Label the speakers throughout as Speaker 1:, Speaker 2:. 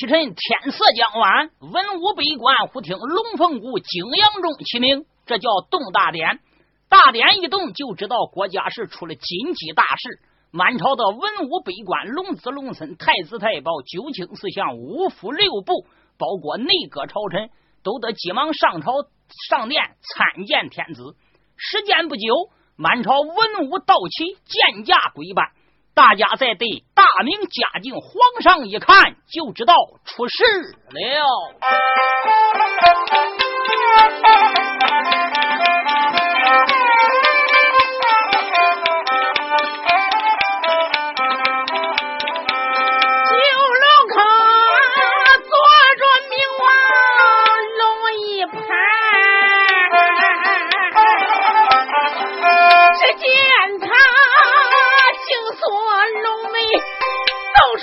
Speaker 1: 我北京燕山红轮西沉，天色将晚，文武百官忽听龙凤鼓、景阳钟齐鸣，这叫动大典。大典一动，就知道国家是出了紧急大事。满朝的文武百官、龙子龙孙、太子太保、九卿四相、五府六部，包括内阁朝臣，都得急忙上朝上殿参见天子。时间不久，满朝文武到齐，见驾归班。大家在对大明嘉靖皇上一看，就知道出事了。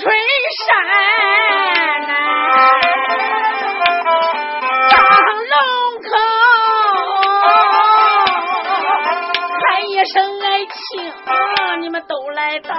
Speaker 1: 春山啊。张龙口喊一声爱卿啊你们都来到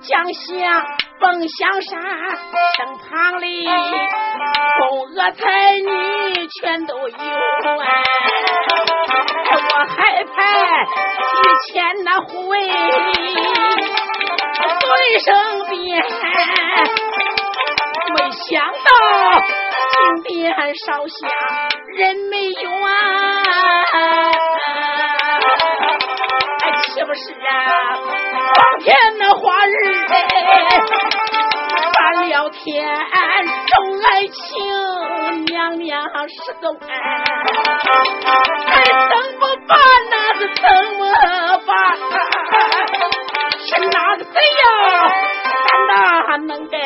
Speaker 2: 将相奉香山，身旁里宫娥才女全都有啊！我还派御前那护卫随身边，没想到金殿烧香人没有啊！岂不是啊？当天那花日，办了天重爱情，娘娘失踪，哎，怎么办？那是怎么办？是哪个贼呀？胆大能干？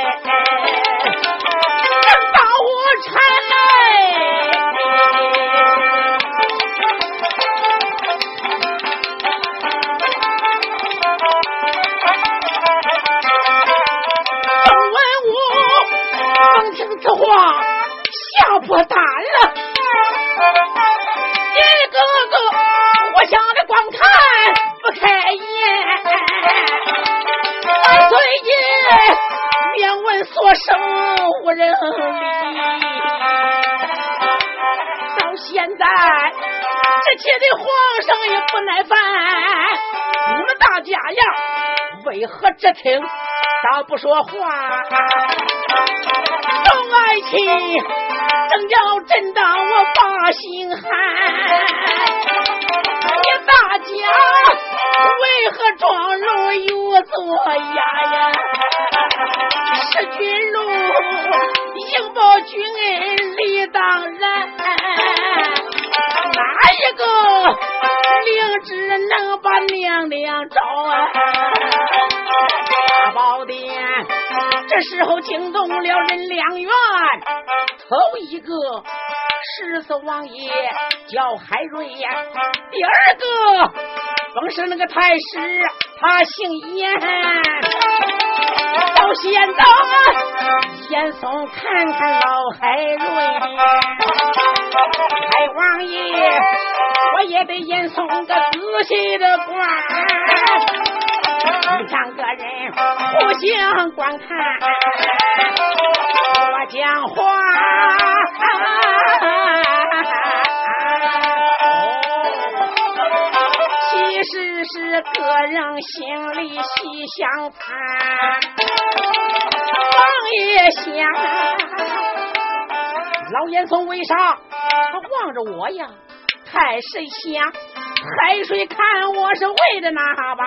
Speaker 1: 气的皇上也不耐烦，你们大家呀，为何只听倒不说话？动爱卿，正要震荡我把心寒。你大家为何装聋有作哑呀？是君禄，应报君恩理当然。一个灵芝能把娘娘招啊？大宝殿，这时候惊动了人两院，头一个十四王爷叫海瑞呀，第二个更是那个太师，他姓严。到现在，严嵩看看老海瑞，海王爷，我也得严嵩个仔细的观。两个人互相观看，我讲话。其实是个人心里细相参，王爷想，老严嵩为啥他望着我呀？太谁想？海水看我是为的哪般？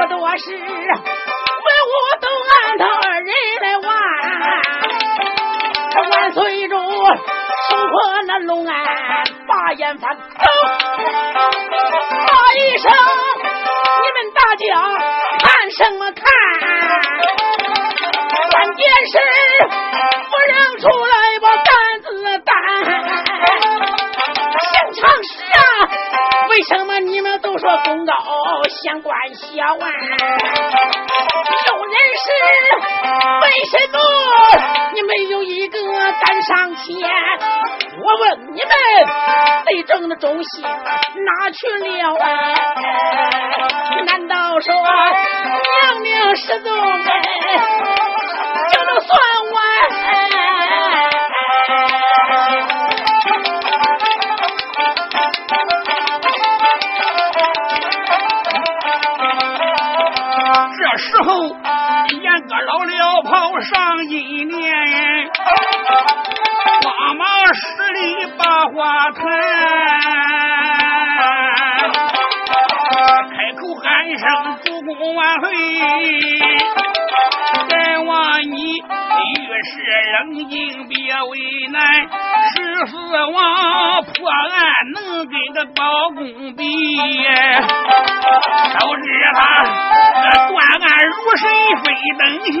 Speaker 1: 不多时，文武都按他二人来玩。万岁主收破那龙安把眼翻，走！骂一声，你们大家看什么看？关键是不让出来把担子担。想常识啊，为什么你们都说功高相关小啊？有人是为什么你没有一个敢上前？我问你们，贼正的忠心哪去了啊？难道说娘娘失踪哎，就能算完？
Speaker 3: 时候，严哥老了跑上一年，慌忙施礼把话谈，开口喊声主公万岁。本王你遇事冷静别为难，十四王破案能跟个包公比，都知他断案如神非等闲。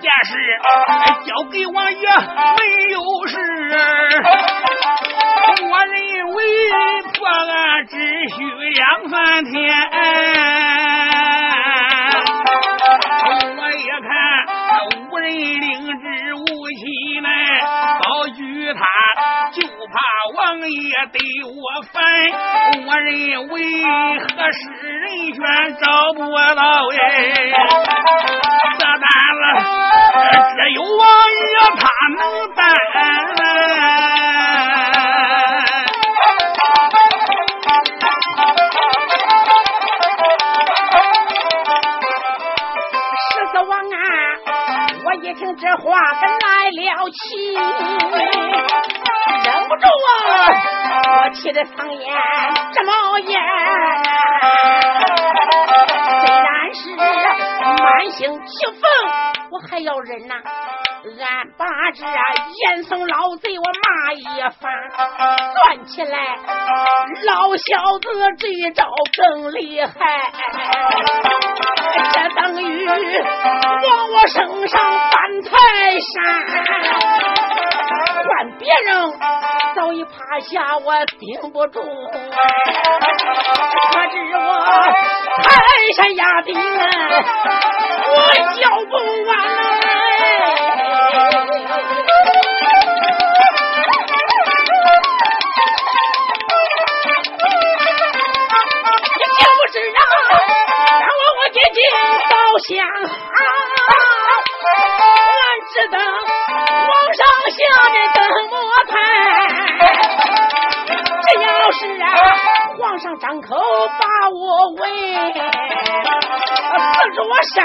Speaker 3: 件事交给王爷没有事，我认为破案只需两三天。我一看无人领旨无期来保举他，就怕王爷对我烦。我认为合适人选找不到哎，这单子只有王爷他能担。
Speaker 1: 气得苍眼直冒烟。虽然是满心气愤，我还要忍呐、俺把这严嵩老贼我骂一番，算起来老小子这一招更厉害，这等于往我身上搬财山。换别人早已趴下我顶不住。可知我泰山压顶我叫不完耶你就是让让我我姐姐倒下只等皇上下面怎么判？这要是啊，皇上张口把我围，四座山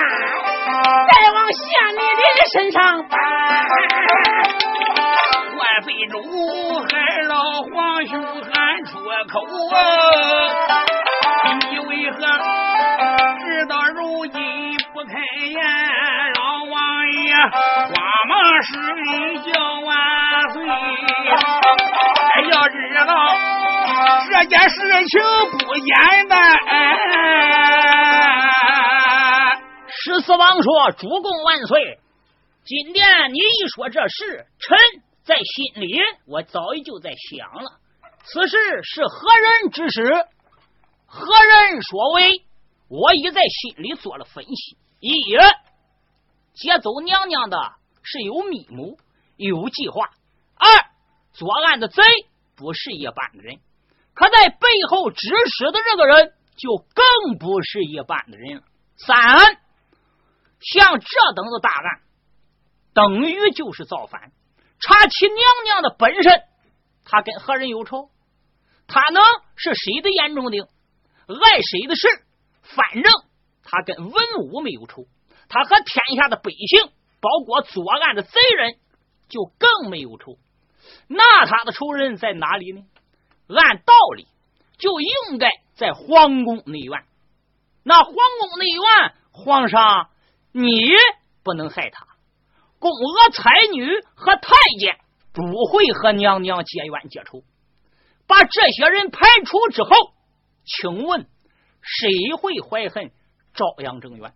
Speaker 1: 再往县里的身上搬。
Speaker 3: 万岁主害老皇兄喊出口啊！你为何直到如今不开言？老王爷慌忙施礼叫万岁。要知道这件事情不简单。
Speaker 4: 十四王说：“主公万岁！今天你一说这事，臣在心里我早已就在想了，此事是何人指使？何人所为？我已在心里做了分析：一，劫走娘娘的是有密谋、有计划；二，作案的贼不是一般的人，可在背后指使的这个人就更不是一般的人了；三。”像这等子大案，等于就是造反。查起娘娘的本身，他跟何人有仇？他能是谁的眼中钉？碍谁的事？反正他跟文武没有仇，他和天下的百姓，包括作案的贼人，就更没有仇。那他的仇人在哪里呢？按道理就应该在皇宫内院。那皇宫内院，皇上。你不能害他，宫娥、才女和太监不会和娘娘结怨结仇。把这些人排除之后，请问谁会怀恨朝阳正元？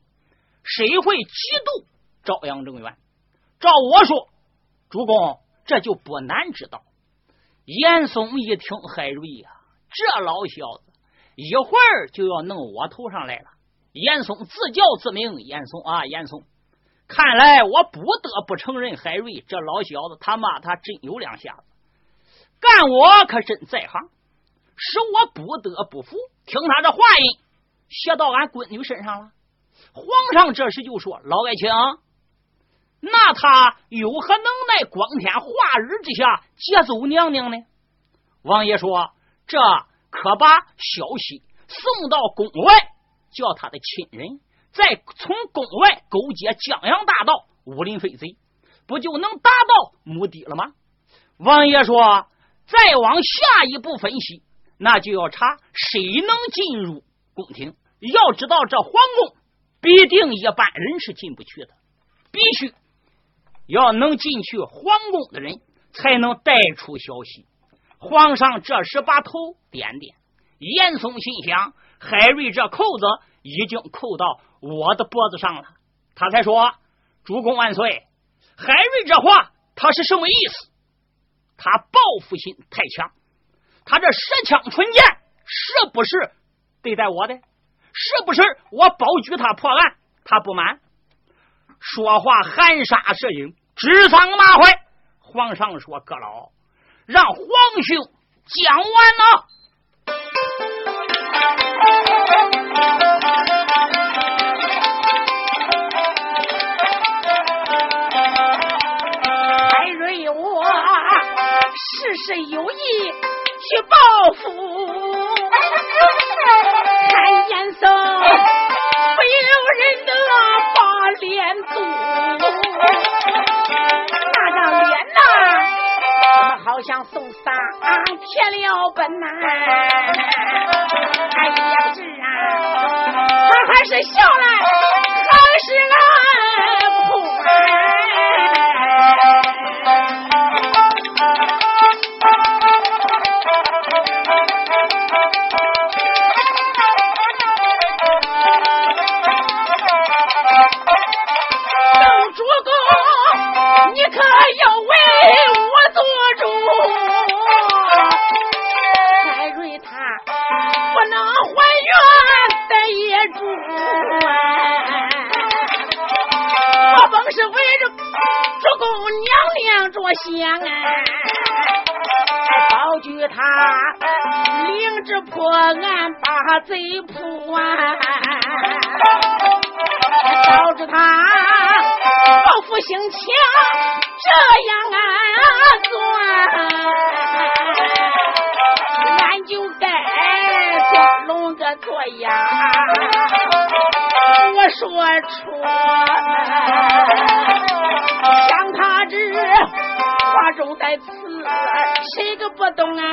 Speaker 4: 谁会嫉妒朝阳正元？照我说，主公这就不难知道。严嵩一听海瑞呀，这老小子一会儿就要弄我头上来了。严嵩自叫自名，严嵩啊，严嵩！看来我不得不承认，海瑞这老小子他妈他真有两下子，干我可真在行，使我不得不服。听他这话音，写到俺闺女身上了。皇上这时就说：“老爱卿，那他有何能耐，光天化日之下劫走娘娘呢？”王爷说：“这可把消息送到宫外。”叫他的亲人再从宫外勾结江洋大盗、武林飞贼，不就能达到目的了吗？王爷说：“再往下一步分析，那就要查谁能进入宫廷。要知道，这皇宫必定一般人是进不去的，必须要能进去皇宫的人，才能带出消息。”皇上这时把头点点，严嵩心想。海瑞这扣子已经扣到我的脖子上了，他才说：“主公万岁！”海瑞这话他是什么意思？他报复心太强，他这舌枪唇剑是不是对待我的？是不是我保举他破案？他不满，说话含沙射影，指桑骂槐。皇上说：“阁老，让皇兄讲完了。”
Speaker 1: 海瑞，我事事有意去报复，铁了本呐。哎呀，是啊，他还是笑来，还是来贼扑啊！导致他报复心强，这样啊算，俺就该做龙个做鸭。我说出，像他这话中带刺，谁个不懂啊？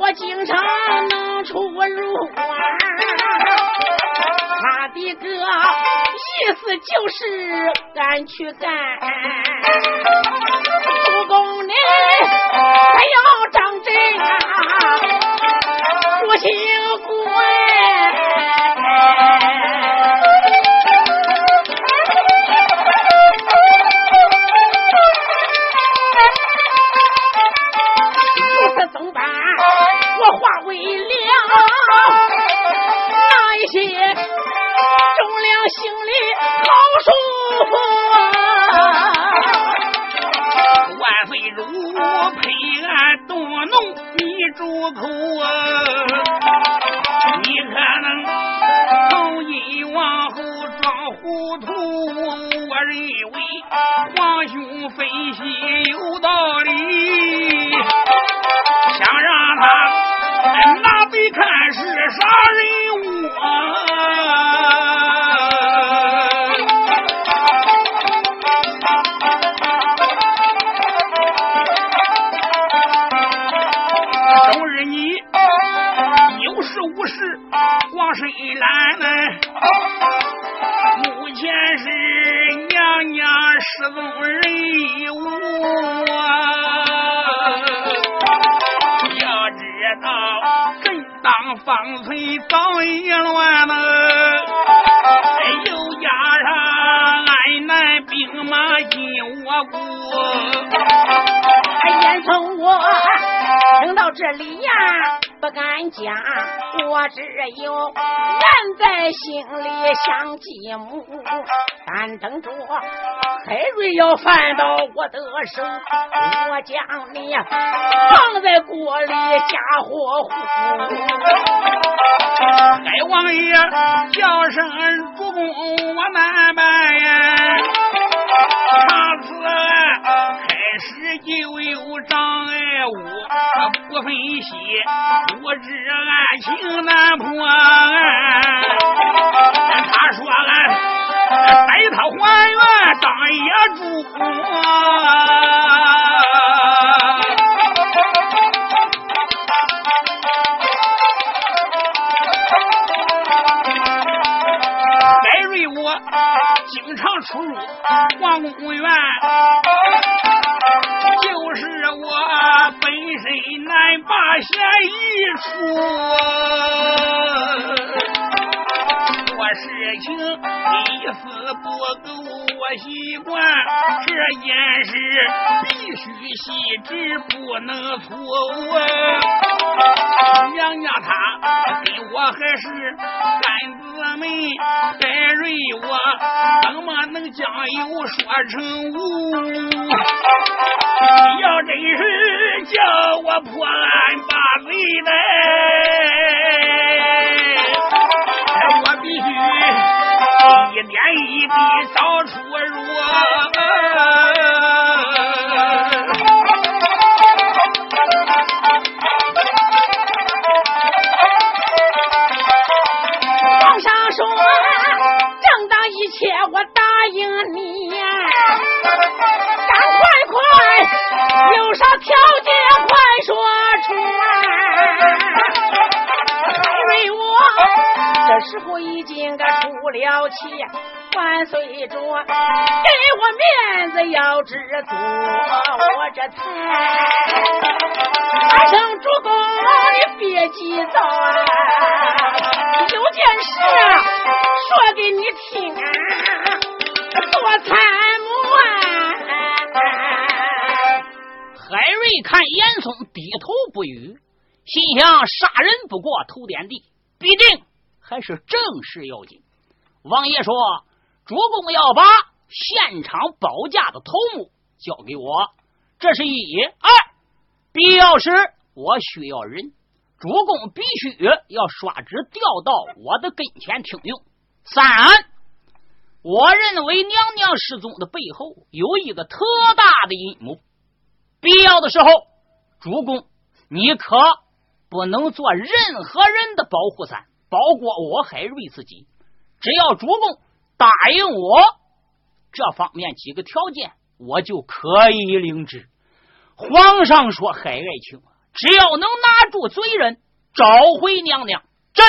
Speaker 1: 我经常能出入啊。他的个意思就是敢去干，主公你还要张真啊，不辛苦不敢讲，我只有暗在心里想继母，但等着海瑞要翻到我的手，我将你放在锅里加火糊。
Speaker 3: 海王爷叫声主公，我难办呀。有障碍物，不分析，我知案情难破。他说俺带他还原当野猪。戴瑞我经常出入皇宫园，就是我本身难把嫌疑出。做事情一丝不苟，我习惯这件事必须细致，不能错误。娘娘她跟我还是干姊妹，戴瑞我怎么能将有说成无？要真是叫我破案把贼来，一点一滴找出入。
Speaker 1: 皇上说，正当一切，我答应你。赶快快，有啥条件快说出来。因为我这时候已经个出了气，万岁主给我面子要知足，我这才喊声主公，你别急躁啊。有件事啊，说给你听啊，多参谋啊！
Speaker 4: 海瑞看严嵩低头不语，心想：杀人不过头点地，必定还是正事要紧。王爷说：“主公要把现场保驾的头目交给我，这是一；二，必要时我需要人，主公必须要刷旨调到我的跟前听用。三，我认为娘娘失踪的背后有一个特大的阴谋，必要的时候，主公你可不能做任何人的保护伞，包括我海瑞自己。只要主公答应我这方面几个条件，我就可以领旨。皇上说：“海爱卿，只要能拿住罪人，找回娘娘，朕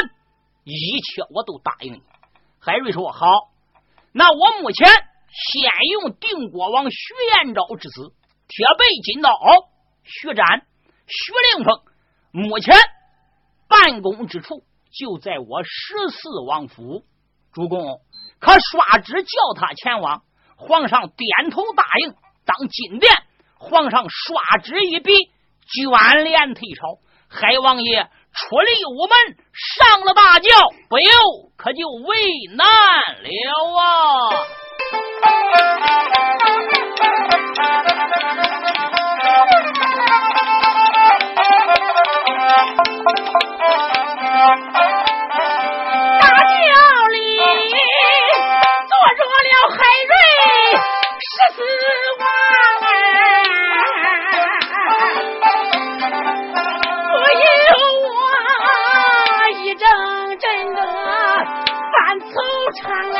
Speaker 4: 一切我都答应你。”海瑞说：“好，那我目前先用定国王徐延昭之子铁背金刀徐展、徐令峰，目前办公之处就在我十四王府。”主公可刷旨叫他前往，皇上点头答应。当金殿，皇上刷旨一笔，卷帘退朝。海王爷出了午门，上了大轿，不由可就为难了
Speaker 1: 啊！失望哎，不由我一阵阵的犯惆怅哎！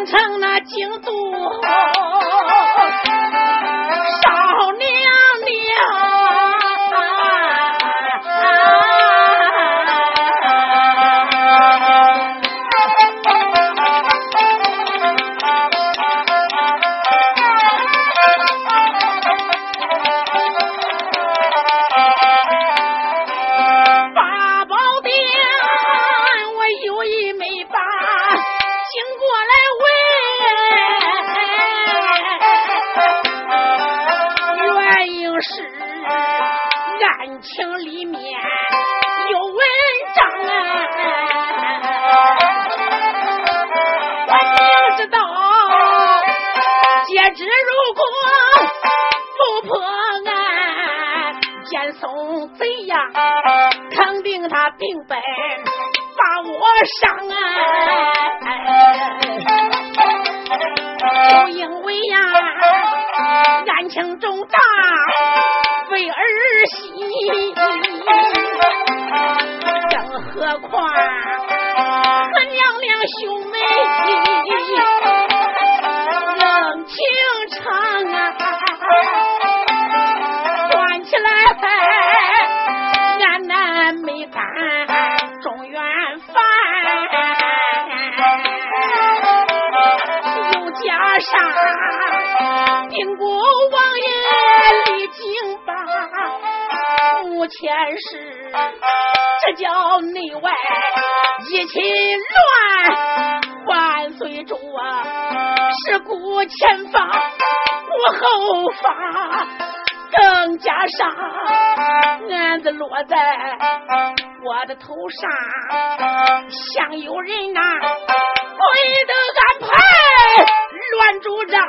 Speaker 1: 皇城那京都。总贼样？肯定他定本把我伤啊！是，这叫内外一起乱。万岁主啊，是顾前方，顾后方，更加上案子落在我的头上，想有人呐、啊，不得安排乱主张，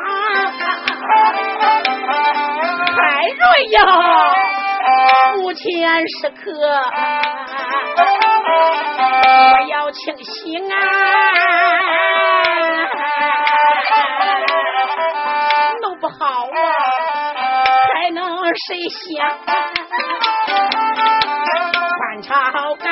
Speaker 1: 太容易了。时刻，我要清醒啊！弄不好啊，还能谁想反朝干？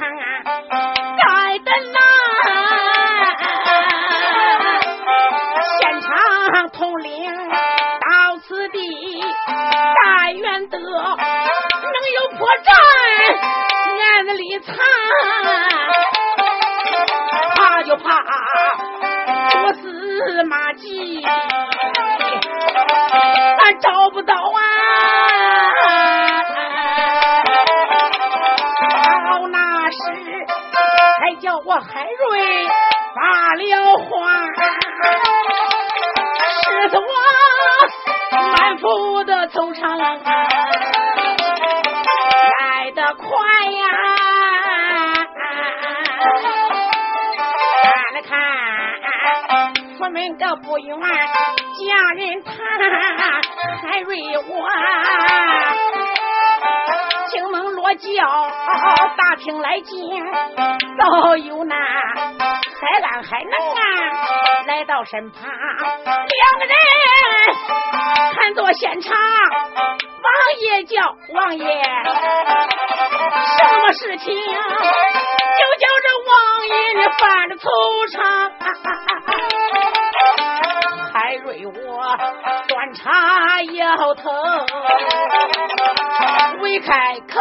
Speaker 1: 担子腹的惆怅来得快呀！看了看，出门个不远，家人谈海瑞我。惊梦落轿，大厅来见，早有那海安海能啊来到身旁，两个人看作现场，王爷叫王爷，什么事情就叫这王爷你犯着惆怅。海瑞我端茶摇头，未开口。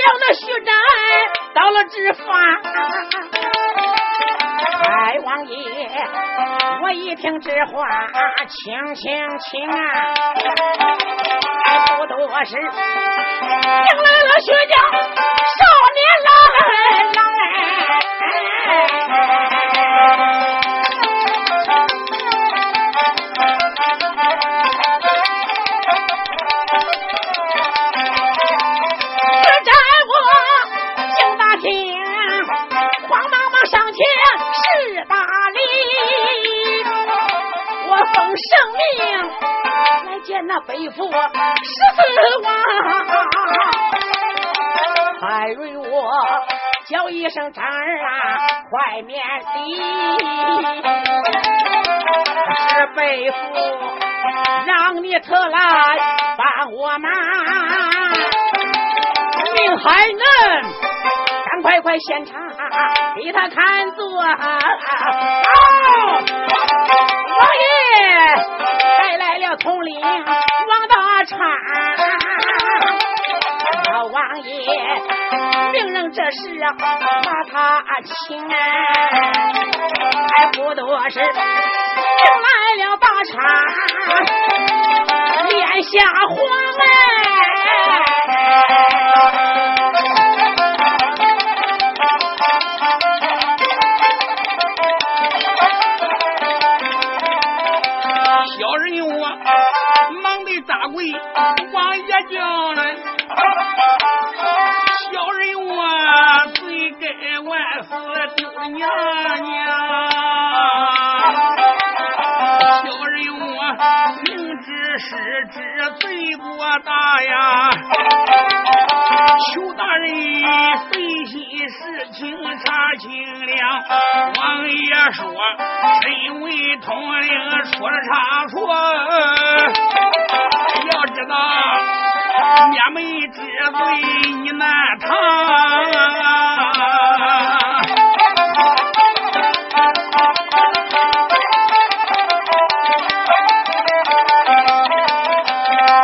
Speaker 1: 叫那徐展到了执法。太，王爷，我一听这话，轻轻轻啊，不多时，迎来了徐家少年来见那北府十四万。海瑞我叫一声张儿啊，快免礼，是背负让你特来帮我忙。命海嫩，赶快快现场给他看作。王爷带来了统领王大川，老王爷命人这时把他请，还不多时，迎来了大川，脸下黄哎。
Speaker 3: 叫了。小人我罪该万死，丢了娘娘。小人我明知是知，罪过大呀。求大人费心事情查清了。王爷说，身为统领出了差错，要知道灭门之罪你难逃。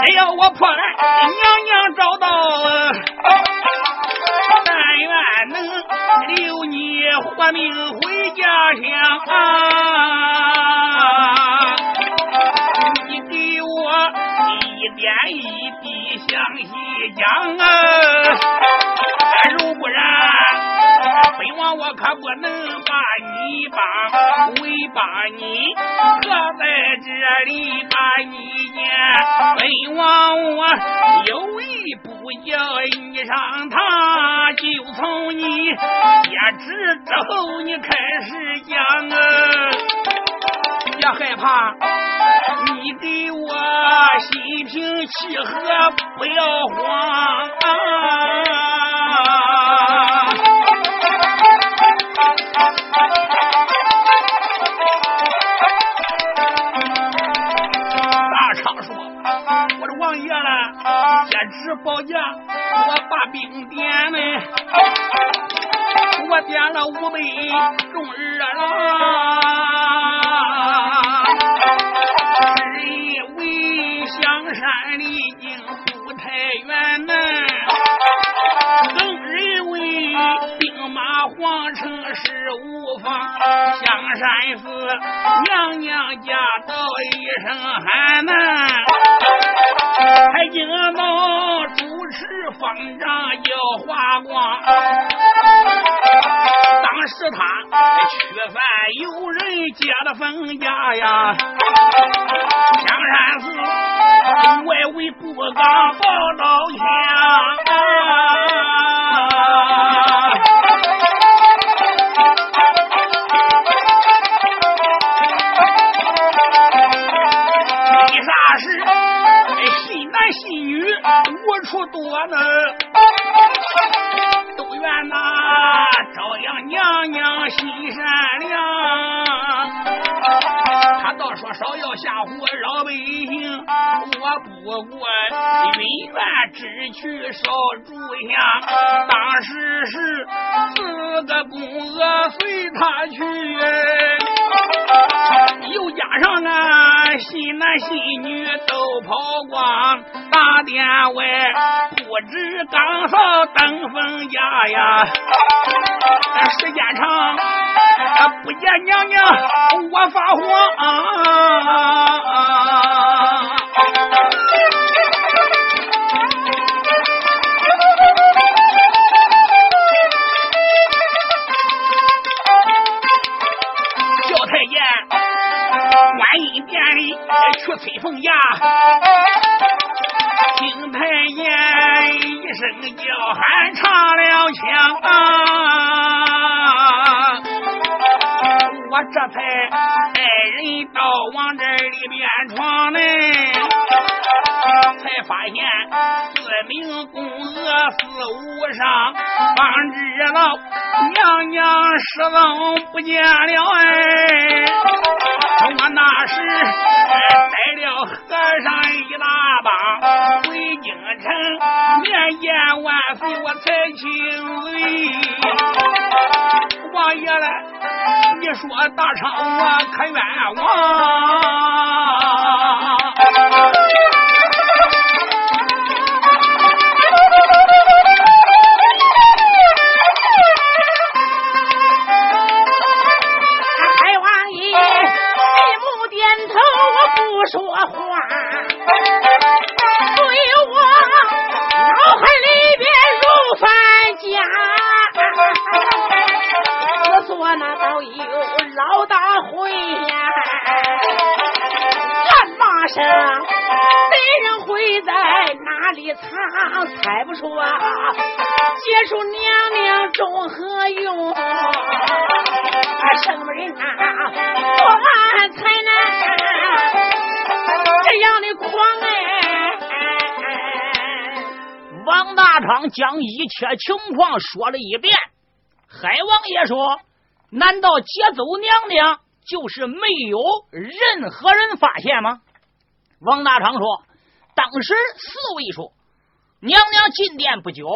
Speaker 3: 只要我破案，娘娘找到。但愿能留你活命回家乡一点一滴详细讲啊！如不然，本王我可不能把你绑，为把你搁在这里把你见。本王我有意不叫你上堂，就从你接旨之后，你开始讲啊！别害怕，你给我心平气和不要慌大昌说我的王爷嘞坚持保驾我把兵点嘞我点了五百中耳了离京不太远呐，更认为兵马皇城是无妨，香山寺娘娘家到一声喊呐。还惊到主持方丈叫华光，当时他缺饭有人接了封家呀，香山寺外围不敢报老乡。戏女无处躲呢，都怨那朝阳娘娘心善良。他倒说少要吓唬老百姓，我不过云愿只去烧柱香。当时是四个公娥随他去。街上那新男新女都跑光，大殿外不知刚好登封家呀，时间长不见娘娘我发慌。去催凤牙，听太爷一声叫喊，唱了枪，我这才带人到往这里边闯呢，才发现四名宫娥四无上，方知道娘娘失踪不见了哎，我那时带了和尚一大帮回京城面见万岁，我才请罪。王爷嘞，你说大昌我可冤枉？
Speaker 1: 有老大会呀，俺马声敌人会在哪里藏？猜不出啊，结束娘娘中何用？什么人啊，多安才难？这样的狂哎！
Speaker 4: 王大昌将一切情况说了一遍。海王爷说：“难道劫走娘娘就是没有任何人发现吗？”王大昌说：“当时四位说，娘娘进殿不久，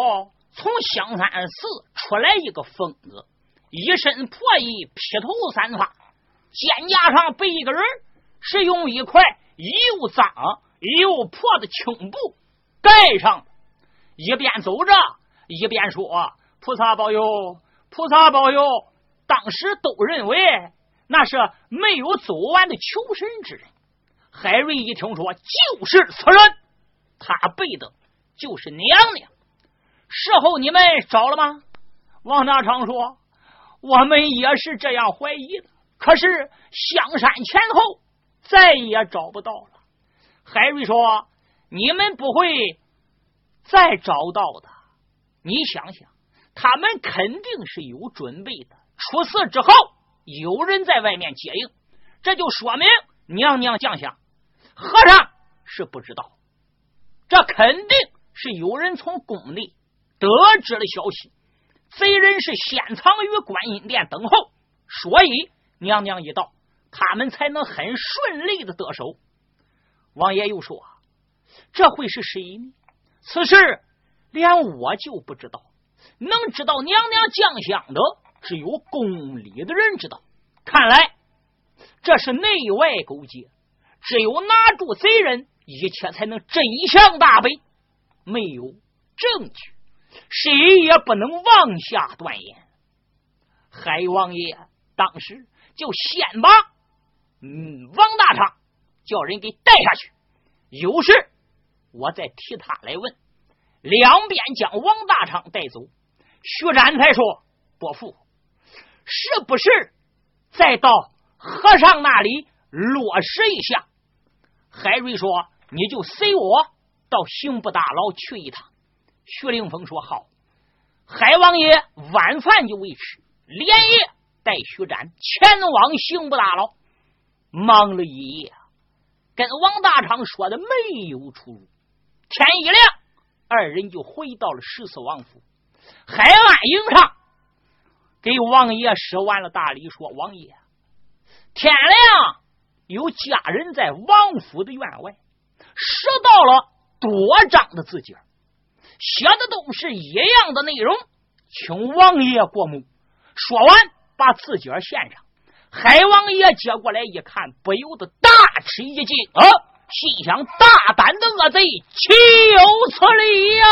Speaker 4: 从香山寺出来一个疯子，一身破衣，披头散发，肩胛上背一个人，是用一块。”又脏又破的青布盖上，一边走着一边说：“菩萨保佑，菩萨保佑！”当时都认为那是没有走完的求神之人。海瑞一听说就是此人，他背的就是娘娘。事后你们找了吗？王大昌说：“我们也是这样怀疑的，可是香山前后。”再也找不到了。海瑞说：“你们不会再找到的。你想想，他们肯定是有准备的。出事之后，有人在外面接应，这就说明娘娘降下。和尚是不知道，这肯定是有人从宫里得知了消息。贼人是先藏于观音殿等候，所以娘娘一到。”他们才能很顺利的得手。王爷又说：“这会是谁呢？此事连我就不知道，能知道娘娘降香的，只有宫里的人知道。看来这是内外勾结，只有拿住贼人，一切才能真相大白。没有证据，谁也不能妄下断言。海王爷当时就先把嗯王大昌叫人给带下去，有事我再替他来问。两边将王大昌带走，徐展才说：“伯父，是不是再到和尚那里落实一下？”海瑞说：“你就随我到刑部大牢去一趟。”徐凌峰说：“好。”海王爷晚饭就未吃，连夜带徐展前往刑部大牢，忙了一夜，跟王大昌说的没有出入。天一亮。二人就回到了十四王府，海岸营上给王爷施完了大礼，说：“王爷，天亮有家人在王府的院外，拾到了多张的字迹，写的都是一样的内容，请王爷过目。”说完，把字迹献上。海王爷接过来一看，不由得大吃一惊啊！心想：大胆的恶贼，岂有此理呀！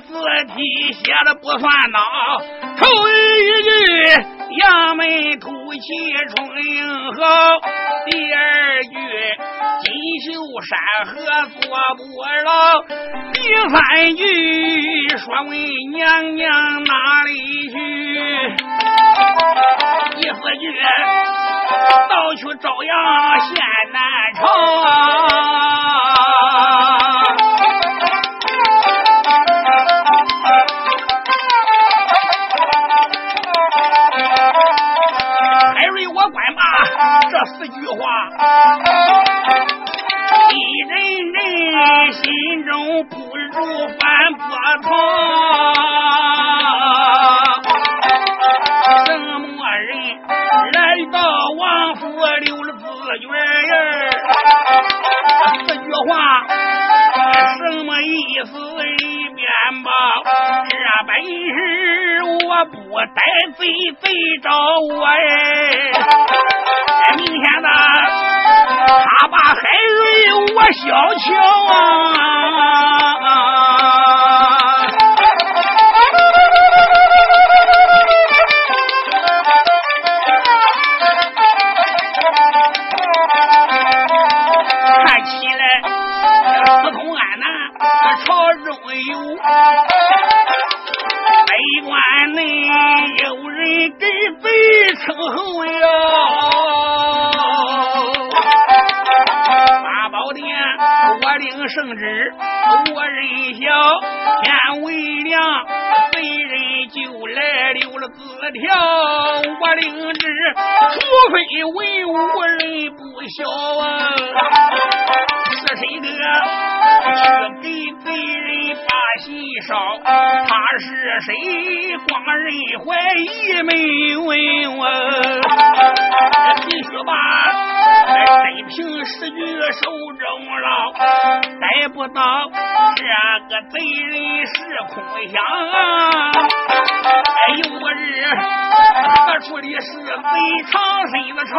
Speaker 3: 字体写的不算孬。头一句扬眉吐气冲英豪，第二句锦绣山河做不牢，第三句说问娘娘哪里去，第四句倒去朝阳县南朝。一人人心中不如翻波涛。什么人来到王府留了字据儿？四句话什么意思？一边吧，这本事我不带贼贼找我哎。明天呢，他把海瑞我小瞧啊！称后呀。领圣旨，我人小，天为亮，贼人就来留了字条。我领旨，除非文武人不晓啊，是谁的去给贼人把信捎？他是谁？光人怀疑没问我，必须把。真凭实据手中牢，逮不到这个贼人是空想。哎，呦我日何处的是贼藏身的巢？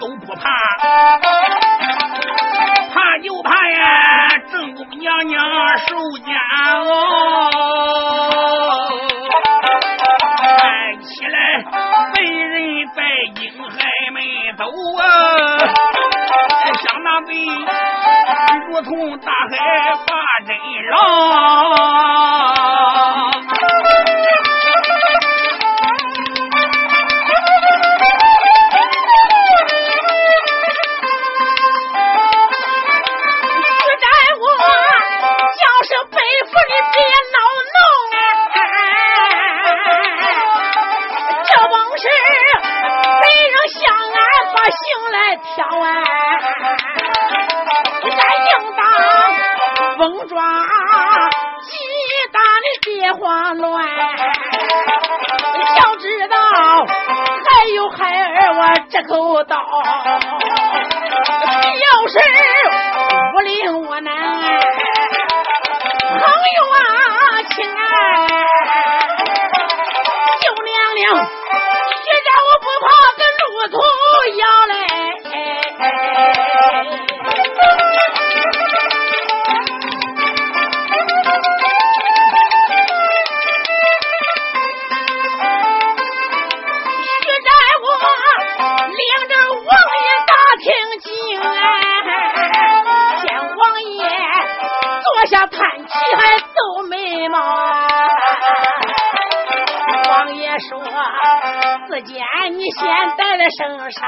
Speaker 3: 都不怕，怕就怕呀，正宫娘娘受煎熬。看起来没人在京还没走啊，想那被如同大海把
Speaker 1: 针捞。这口刀，要是不领我难，朋友啊，亲爱，救娘娘，学着我不怕跟路途要来。时间，你先带在圣山，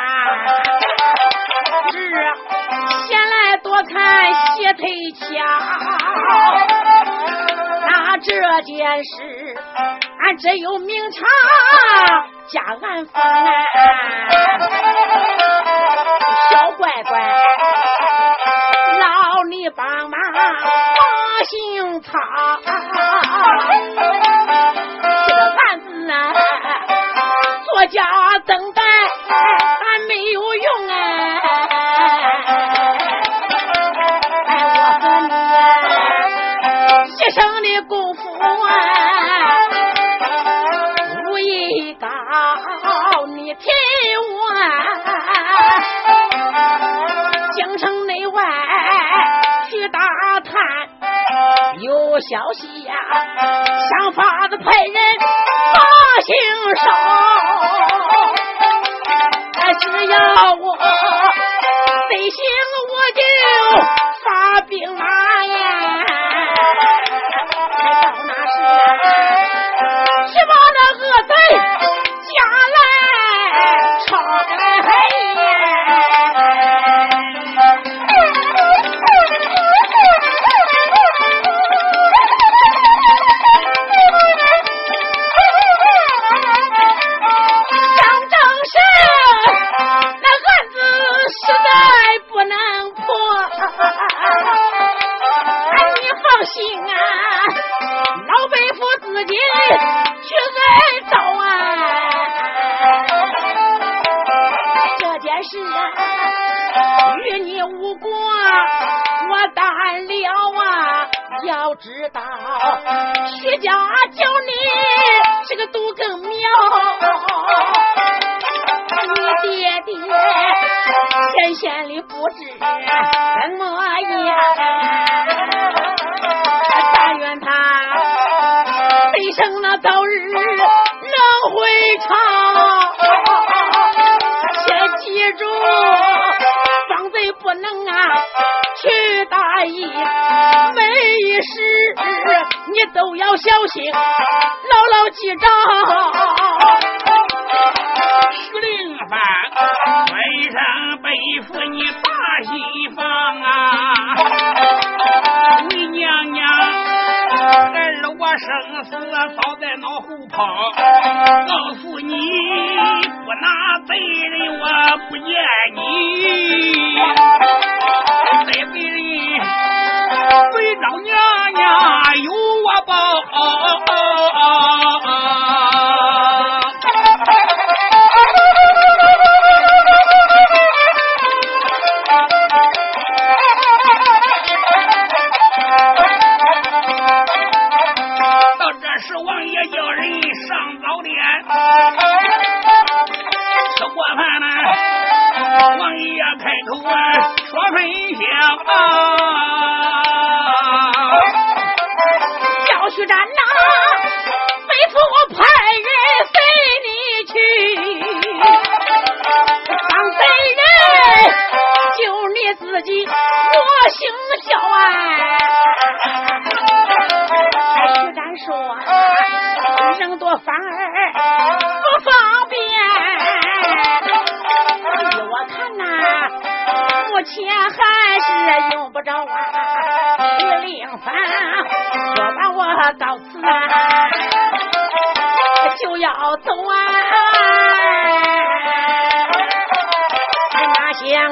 Speaker 1: 是先来多看西腿墙。那这件事，俺只有明查，加俺罚。消息呀，想法子派人把信捎，只要我得行，我就。到日
Speaker 3: 生死早在脑后抛，告诉你，不拿贼人我不厌你，贼贼人，贼遭娘娘有我保。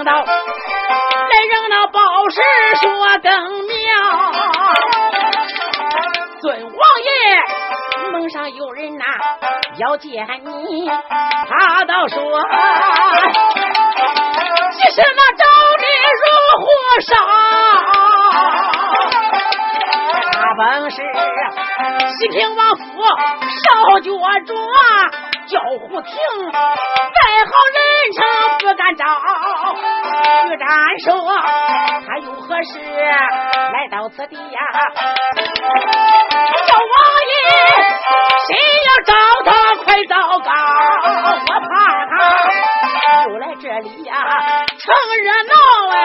Speaker 1: 哪想到？是说更妙，尊王爷门上有人呐，要见你，他倒说，其实那招你如火烧，他本是西平王府少角主啊，叫胡廷，再好人称不敢招。徐展说：“他又何时来到此地呀？小王爷，谁要找他快糟糕！我怕他又来这里呀，成热闹哎！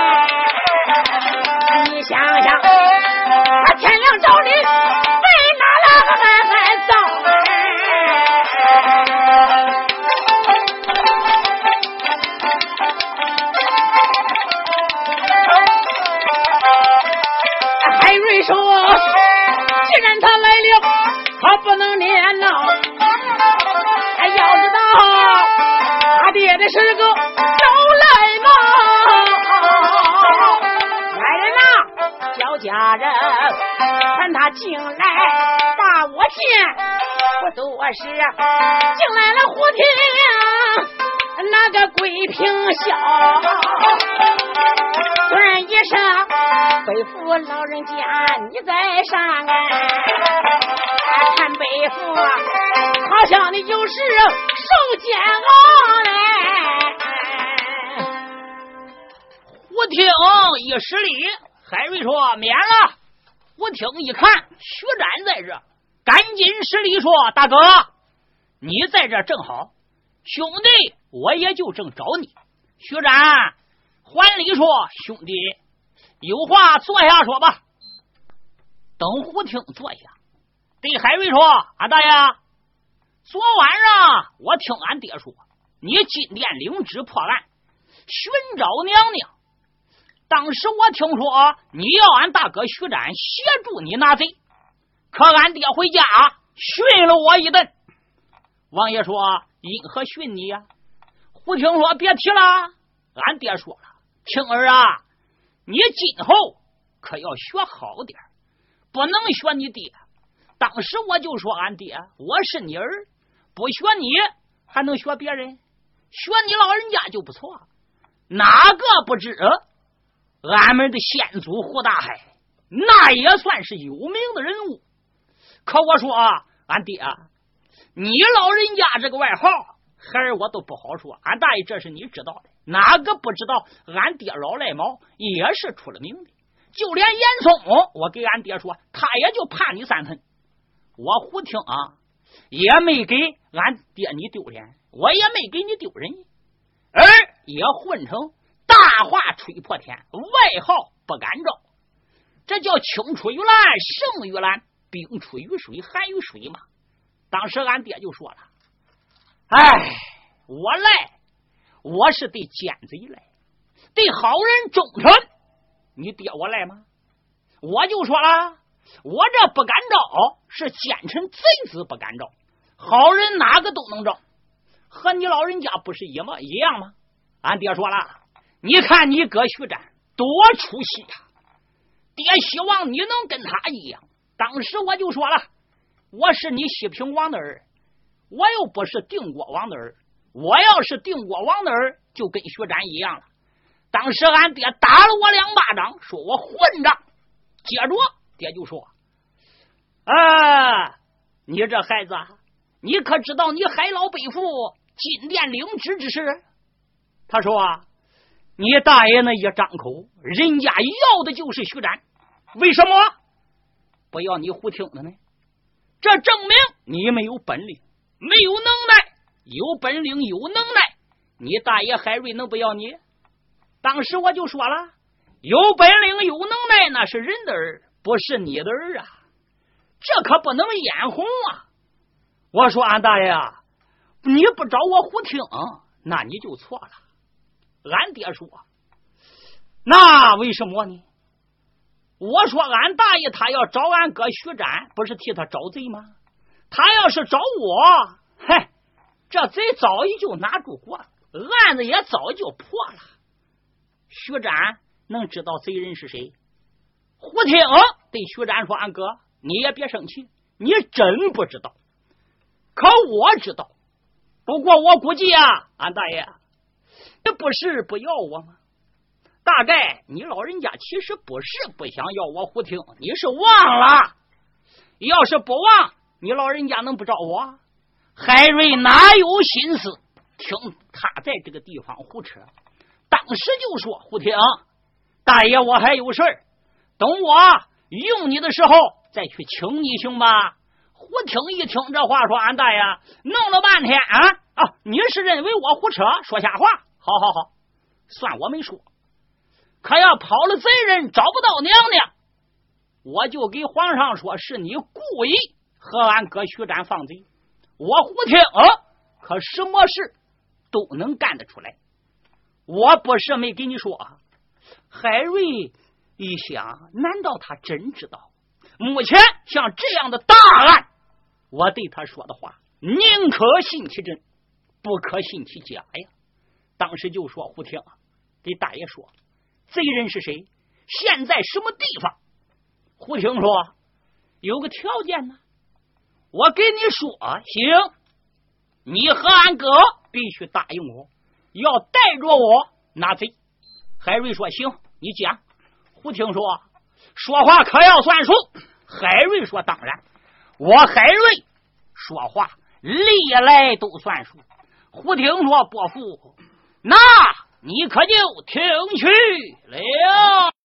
Speaker 1: 你想想，进来，把我见。不多时，进来了胡天。那个桂平笑，尊一声，背负老人家你在上啊，看背负，好像你就是受煎熬嘞。
Speaker 4: 胡听一施礼，海瑞说免了。胡听一看徐展在这，赶紧施礼说：“大哥，你在这正好，兄弟。”我也就正找你，徐展还礼说：“兄弟，有话坐下说吧。”等胡听坐下，对海瑞说：“俺大爷，昨晚上我听俺爹说，你金殿领旨破案，寻找娘娘。当时我听说你要俺大哥徐展协助你拿贼，可俺爹回家训了我一顿。王爷说：因何训你呀？”不听说，别提了。俺爹说了，青儿啊，你今后可要学好点不能学你爹。当时我就说，俺爹，我是你儿，不学你还能学别人？学你老人家就不错。哪个不知？俺们的先祖胡大海，那也算是有名的人物。可我说啊，俺爹啊，你老人家这个外号。孩儿，我都不好说。俺大爷，这是你知道的，哪个不知道？俺爹老赖毛也是出了名的，就连严嵩，我给俺爹说，他也就怕你三分。我胡听啊，也没给俺爹你丢脸，我也没给你丢人，而也混成大话吹破天，外号不敢招，这叫青出于蓝胜于蓝，冰出于水寒于水嘛。当时俺爹就说了。哎，我来，我是对奸贼来，对好人忠诚。你爹我来吗？我就说了，我这不敢招，是奸臣贼子不敢招，好人哪个都能招，和你老人家不是一模一样吗？俺爹说了，你看你哥徐展多出息呀，爹希望你能跟他一样。当时我就说了，我是你西平王的儿。我又不是定国王的儿，我要是定国王的儿，就跟徐展一样了。当时俺爹打了我两巴掌，说我混账。接着爹就说：“啊，你这孩子，你可知道你海老背负金殿领旨之事？”他说啊：“你大爷那一张口，人家要的就是徐展，为什么不要你胡听的呢？这证明你没有本领。”没有能耐，有本领有能耐，你大爷海瑞能不要你？当时我就说了，有本领有能耐那是人的儿，不是你的儿啊！这可不能眼红啊！我说俺大爷，啊你不找我胡听，那你就错了。俺爹说，那为什么呢？我说俺大爷他要找俺哥徐展，不是替他找贼吗？他要是找我，嗨，这贼早已就拿住过了，案子也早就破了。徐展能知道贼人是谁？胡听对徐展说：“俺哥，你也别生气，你真不知道。可我知道。不过我估计啊，俺大爷，这不是不要我吗？大概你老人家其实不是不想要我胡听，你是忘了。要是不忘，你老人家能不找我？海瑞哪有心思听他在这个地方胡扯？当时就说：“胡听，大爷，我还有事儿，等我用你的时候再去请你，行吧？”胡听一听这话，说：“俺大爷弄了半天啊啊！你是认为我胡扯说瞎话？好好好，算我没说。可要跑了贼人，找不到娘娘，我就给皇上说是你故意和俺哥徐展放贼。我胡听，可什么事都能干得出来。我不是没跟你说。”海瑞一想，难道他真知道？目前像这样的大案。我对他说的话，宁可信其真，不可信其假呀。当时就说胡听，给大爷说，贼人是谁？现在什么地方？胡听说有个条件呢，我给你说，行，你和俺哥必须答应我，要带着我拿贼。海瑞说行，你讲。胡听说说话可要算数。海瑞说当然。我海瑞说话历来都算数。胡听说伯父，那你可就听去了。